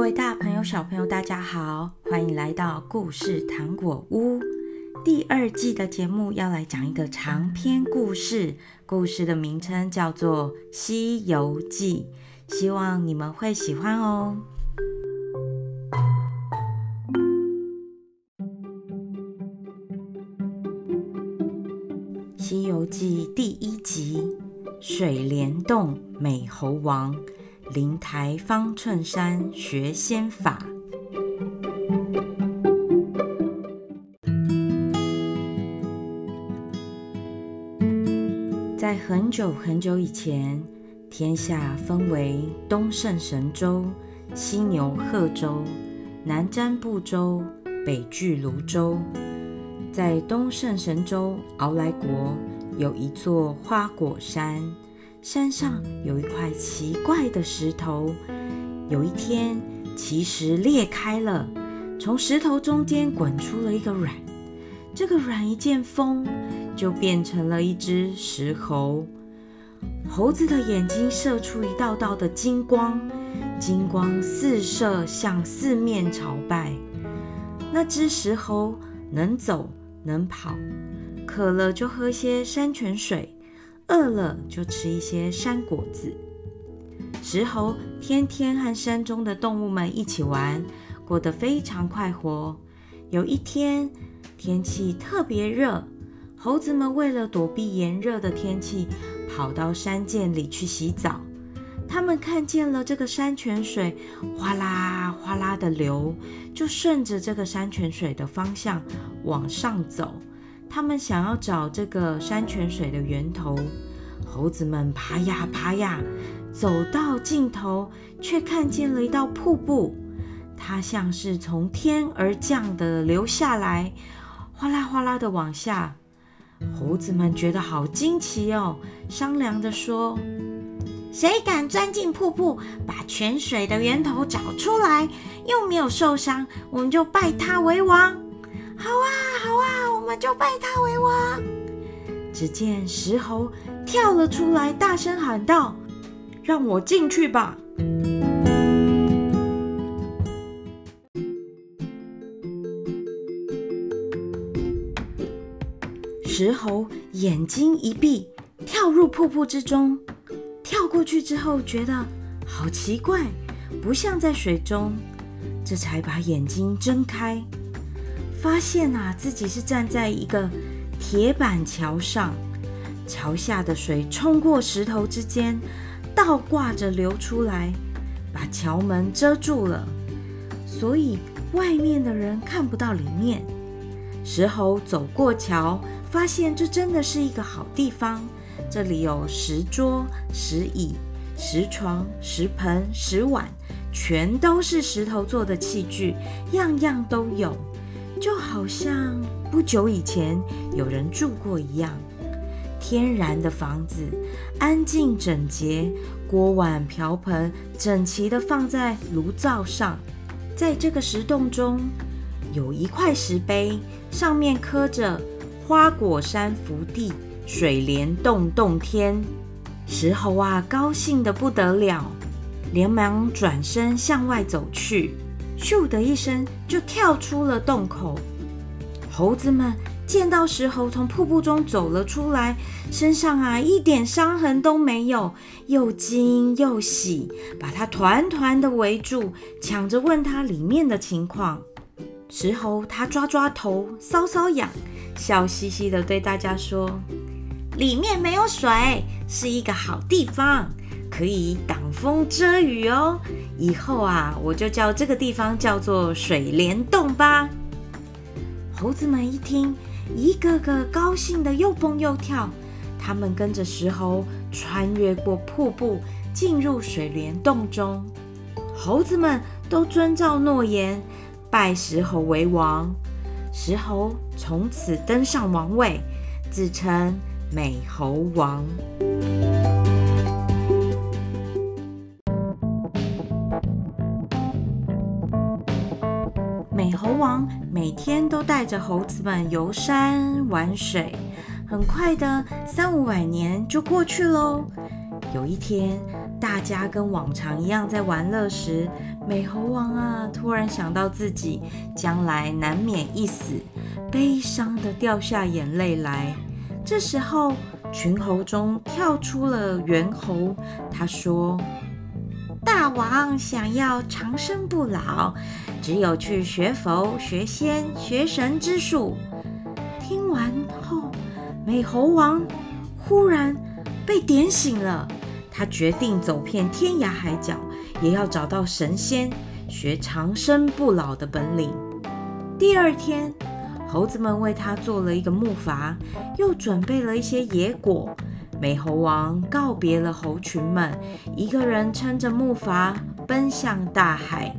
各位大朋友、小朋友，大家好，欢迎来到故事糖果屋。第二季的节目要来讲一个长篇故事，故事的名称叫做《西游记》，希望你们会喜欢哦。《西游记》第一集：水帘洞美猴王。灵台方寸山学仙法。在很久很久以前，天下分为东胜神州、西牛贺州、南瞻部洲、北俱芦洲。在东胜神州鳌来国，有一座花果山。山上有一块奇怪的石头，有一天，奇石裂开了，从石头中间滚出了一个卵。这个卵一见风，就变成了一只石猴。猴子的眼睛射出一道道的金光，金光四射，向四面朝拜。那只石猴能走能跑，渴了就喝些山泉水。饿了就吃一些山果子。石猴天天和山中的动物们一起玩，过得非常快活。有一天，天气特别热，猴子们为了躲避炎热的天气，跑到山涧里去洗澡。他们看见了这个山泉水哗啦哗啦的流，就顺着这个山泉水的方向往上走。他们想要找这个山泉水的源头，猴子们爬呀爬呀，走到尽头，却看见了一道瀑布，它像是从天而降的流下来，哗啦哗啦的往下。猴子们觉得好惊奇哦，商量着说：“谁敢钻进瀑布，把泉水的源头找出来，又没有受伤，我们就拜他为王。”好啊，好啊，我们就拜他为王。只见石猴跳了出来，大声喊道：“让我进去吧！”石猴眼睛一闭，跳入瀑布之中。跳过去之后，觉得好奇怪，不像在水中，这才把眼睛睁开。发现啊，自己是站在一个铁板桥上，桥下的水冲过石头之间，倒挂着流出来，把桥门遮住了，所以外面的人看不到里面。石猴走过桥，发现这真的是一个好地方，这里有石桌、石椅、石床、石盆、石碗，全都是石头做的器具，样样都有。就好像不久以前有人住过一样，天然的房子，安静整洁，锅碗瓢盆整齐地放在炉灶上。在这个石洞中，有一块石碑，上面刻着“花果山福地，水帘洞洞天”。石猴啊，高兴得不得了，连忙转身向外走去。咻的一声，就跳出了洞口。猴子们见到石猴从瀑布中走了出来，身上啊一点伤痕都没有，又惊又喜，把他团团的围住，抢着问他里面的情况。石猴他抓抓头，搔搔痒，笑嘻嘻的对大家说：“里面没有水，是一个好地方。”可以挡风遮雨哦，以后啊，我就叫这个地方叫做水帘洞吧。猴子们一听，一个个高兴得又蹦又跳。他们跟着石猴穿越过瀑布，进入水帘洞中。猴子们都遵照诺言，拜石猴为王。石猴从此登上王位，自称美猴王。每天都带着猴子们游山玩水，很快的三五百年就过去喽。有一天，大家跟往常一样在玩乐时，美猴王啊，突然想到自己将来难免一死，悲伤的掉下眼泪来。这时候，群猴中跳出了猿猴，他说：“大王想要长生不老，只有去学佛、学仙、学神之术。”听完后，美猴王忽然被点醒了。他决定走遍天涯海角，也要找到神仙，学长生不老的本领。第二天，猴子们为他做了一个木筏，又准备了一些野果。美猴王告别了猴群们，一个人撑着木筏奔向大海。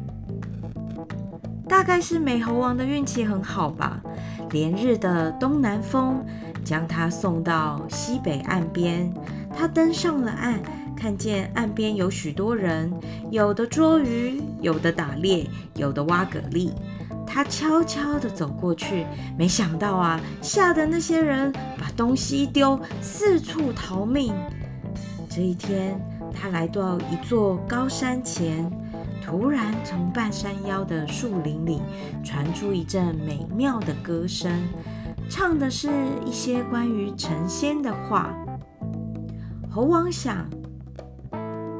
大概是美猴王的运气很好吧，连日的东南风将他送到西北岸边。他登上了岸。看见岸边有许多人，有的捉鱼，有的打猎，有的挖蛤蜊。他悄悄地走过去，没想到啊，吓得那些人把东西一丢，四处逃命。这一天，他来到一座高山前，突然从半山腰的树林里传出一阵美妙的歌声，唱的是一些关于成仙的话。猴王想。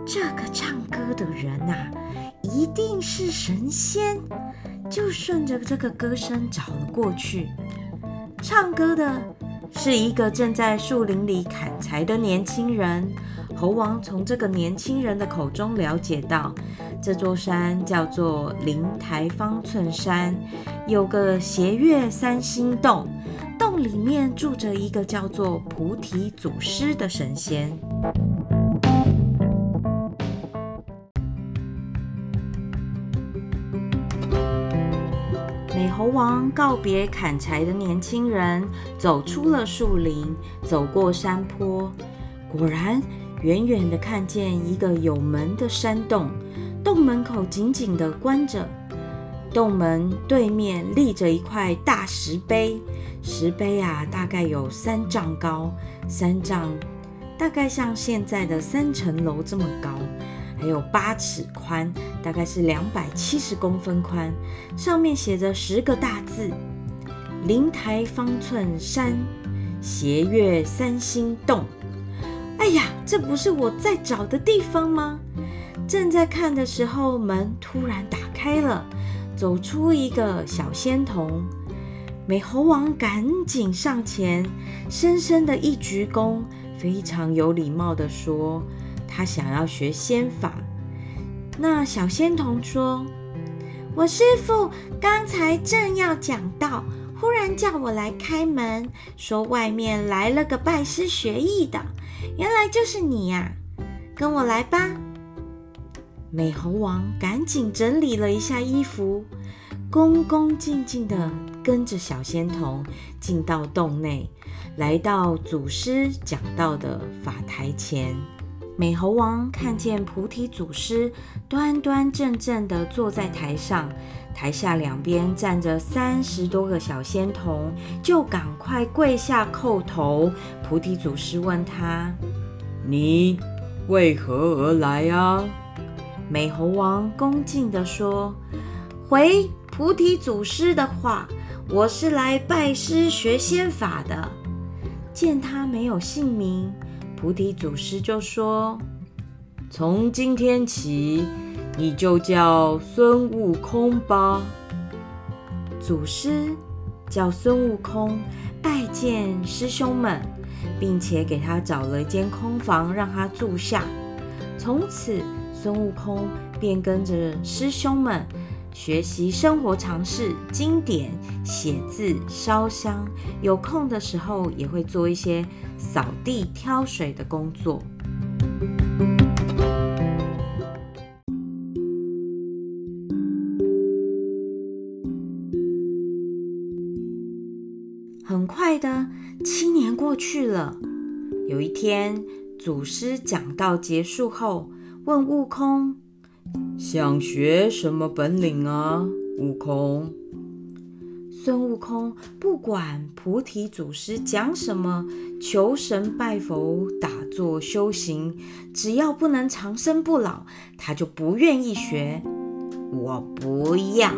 这个唱歌的人呐、一定是神仙，就顺着这个歌声找了过去。唱歌的是一个正在树林里砍柴的年轻人。猴王从这个年轻人的口中了解到，这座山叫做灵台方寸山，有个斜月三星洞，洞里面住着一个叫做菩提祖师的神仙。猴王告别砍柴的年轻人，走出了树林，走过山坡，果然远远地看见一个有门的山洞，洞门口紧紧地关着，洞门对面立着一块大石碑，石碑啊大概有三丈高，三丈大概像现在的三层楼这么高。还有八尺宽，大概是两百七十公分宽，上面写着十个大字：“灵台方寸山，斜月三星洞。”哎呀，这不是我在找的地方吗？正在看的时候，门突然打开了，走出一个小仙童。美猴王赶紧上前，深深的一鞠躬，非常有礼貌地说。他想要学仙法，那小仙童说：“我师傅刚才正要讲道，忽然叫我来开门，说外面来了个拜师学艺的，原来就是你呀！跟我来吧。”美猴王赶紧整理了一下衣服，恭恭敬敬地跟着小仙童进到洞内，来到祖师讲道的法台前。美猴王看见菩提祖师端端正正地坐在台上，台下两边站着三十多个小仙童，就赶快跪下叩头。菩提祖师问他：“你为何而来呀？”美猴王恭敬地说：“回菩提祖师的话，我是来拜师学仙法的。”见他没有姓名。菩提祖师就说：“从今天起，你就叫孙悟空吧。”祖师叫孙悟空拜见师兄们，并且给他找了一间空房让他住下。从此，孙悟空便跟着师兄们学习生活常识、经典、写字、烧香。有空的时候，也会做一些。扫地、挑水的工作。很快的，七年过去了。有一天，祖师讲道结束后，问悟空：“想学什么本领啊？”悟空。孙悟空不管菩提祖师讲什么，求神拜佛、打坐修行，只要不能长生不老，他就不愿意学。我不要。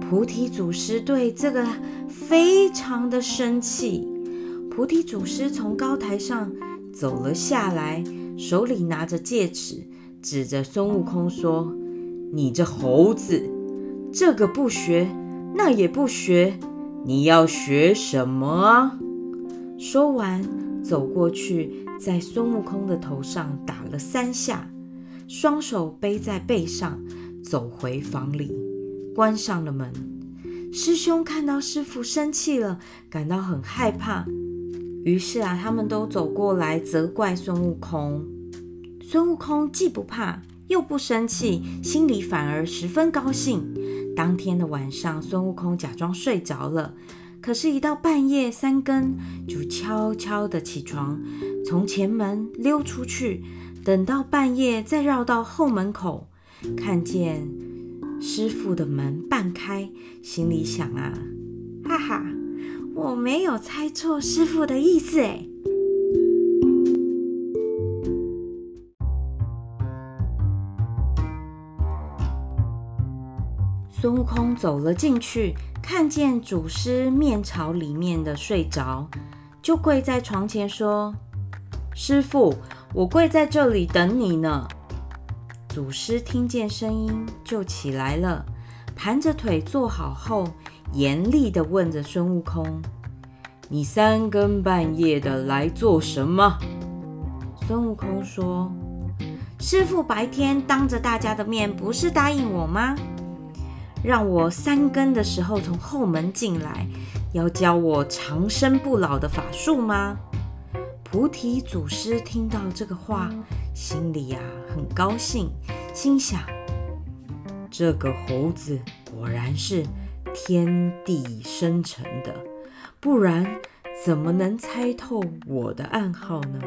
菩提祖师对这个非常的生气。菩提祖师从高台上走了下来，手里拿着戒尺，指着孙悟空说：“你这猴子，这个不学。”那也不学，你要学什么啊？说完，走过去，在孙悟空的头上打了三下，双手背在背上，走回房里，关上了门。师兄看到师父生气了，感到很害怕，于是啊，他们都走过来责怪孙悟空。孙悟空既不怕，又不生气，心里反而十分高兴。当天的晚上，孙悟空假装睡着了，可是，一到半夜三更，就悄悄地起床，从前门溜出去。等到半夜，再绕到后门口，看见师傅的门半开，心里想啊，哈哈，我没有猜错师傅的意思诶。孙悟空走了进去，看见祖师面朝里面的睡着，就跪在床前说：“师傅，我跪在这里等你呢。”祖师听见声音就起来了，盘着腿坐好后，严厉地问着孙悟空：“你三更半夜的来做什么？”孙悟空说：“师傅白天当着大家的面，不是答应我吗？”让我三更的时候从后门进来，要教我长生不老的法术吗？菩提祖师听到这个话，心里呀、啊、很高兴，心想：这个猴子果然是天地生成的，不然怎么能猜透我的暗号呢？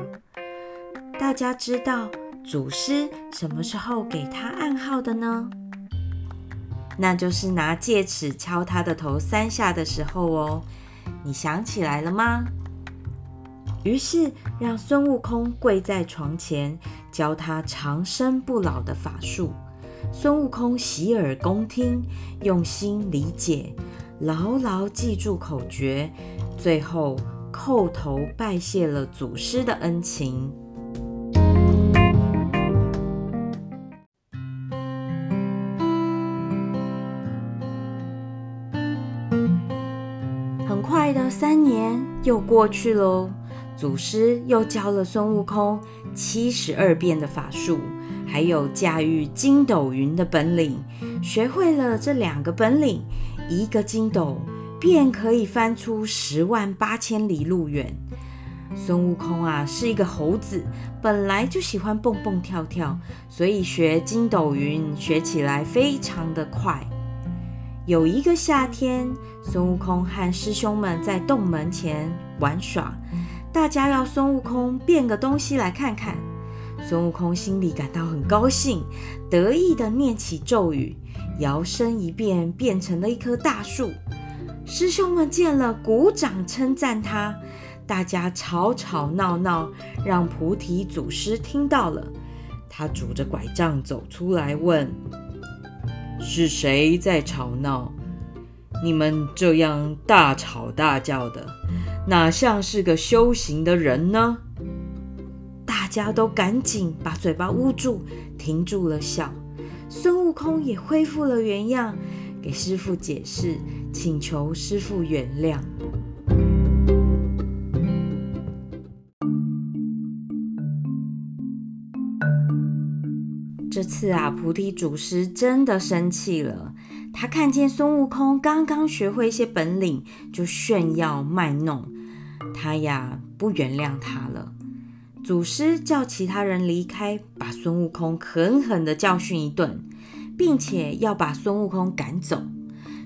大家知道祖师什么时候给他暗号的呢？那就是拿戒尺敲他的头三下的时候哦，你想起来了吗？于是让孙悟空跪在床前，教他长生不老的法术。孙悟空洗耳恭听，用心理解，牢牢记住口诀，最后叩头拜谢了祖师的恩情。又过去喽，祖师又教了孙悟空七十二变的法术，还有驾驭筋斗云的本领。学会了这两个本领，一个筋斗便可以翻出十万八千里路远。孙悟空啊，是一个猴子，本来就喜欢蹦蹦跳跳，所以学筋斗云学起来非常的快。有一个夏天，孙悟空和师兄们在洞门前玩耍，大家要孙悟空变个东西来看看。孙悟空心里感到很高兴，得意地念起咒语，摇身一变，变成了一棵大树。师兄们见了，鼓掌称赞他。大家吵吵闹闹，让菩提祖师听到了。他拄着拐杖走出来，问。是谁在吵闹？你们这样大吵大叫的，哪像是个修行的人呢？大家都赶紧把嘴巴捂住，停住了笑。孙悟空也恢复了原样，给师傅解释，请求师傅原谅。次啊，菩提祖师真的生气了。他看见孙悟空刚刚学会一些本领，就炫耀卖弄，他呀不原谅他了。祖师叫其他人离开，把孙悟空狠狠地教训一顿，并且要把孙悟空赶走。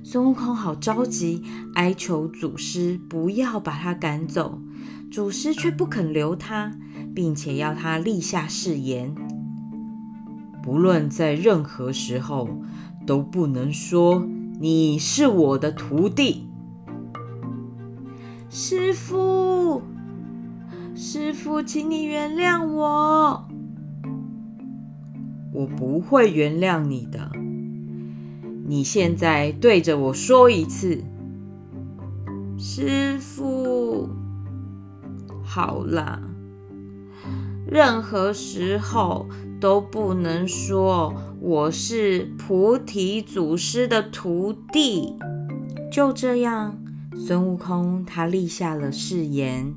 孙悟空好着急，哀求祖师不要把他赶走。祖师却不肯留他，并且要他立下誓言。不论在任何时候，都不能说你是我的徒弟。师傅，师傅，请你原谅我。我不会原谅你的。你现在对着我说一次，师傅。好啦，任何时候都不能说我是菩提祖师的徒弟。就这样，孙悟空他立下了誓言。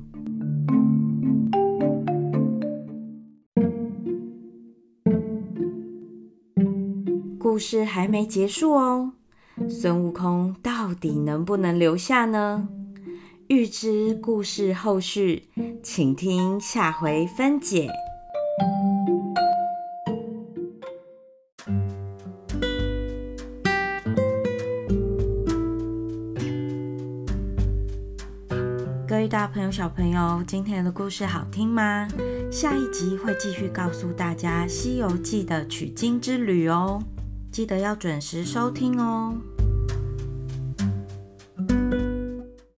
故事还没结束哦，孙悟空到底能不能留下呢？欲知故事后续，请听下回分解。各位大朋友、小朋友，今天的故事好听吗？下一集会继续告诉大家《西游记》的取经之旅哦，记得要准时收听哦。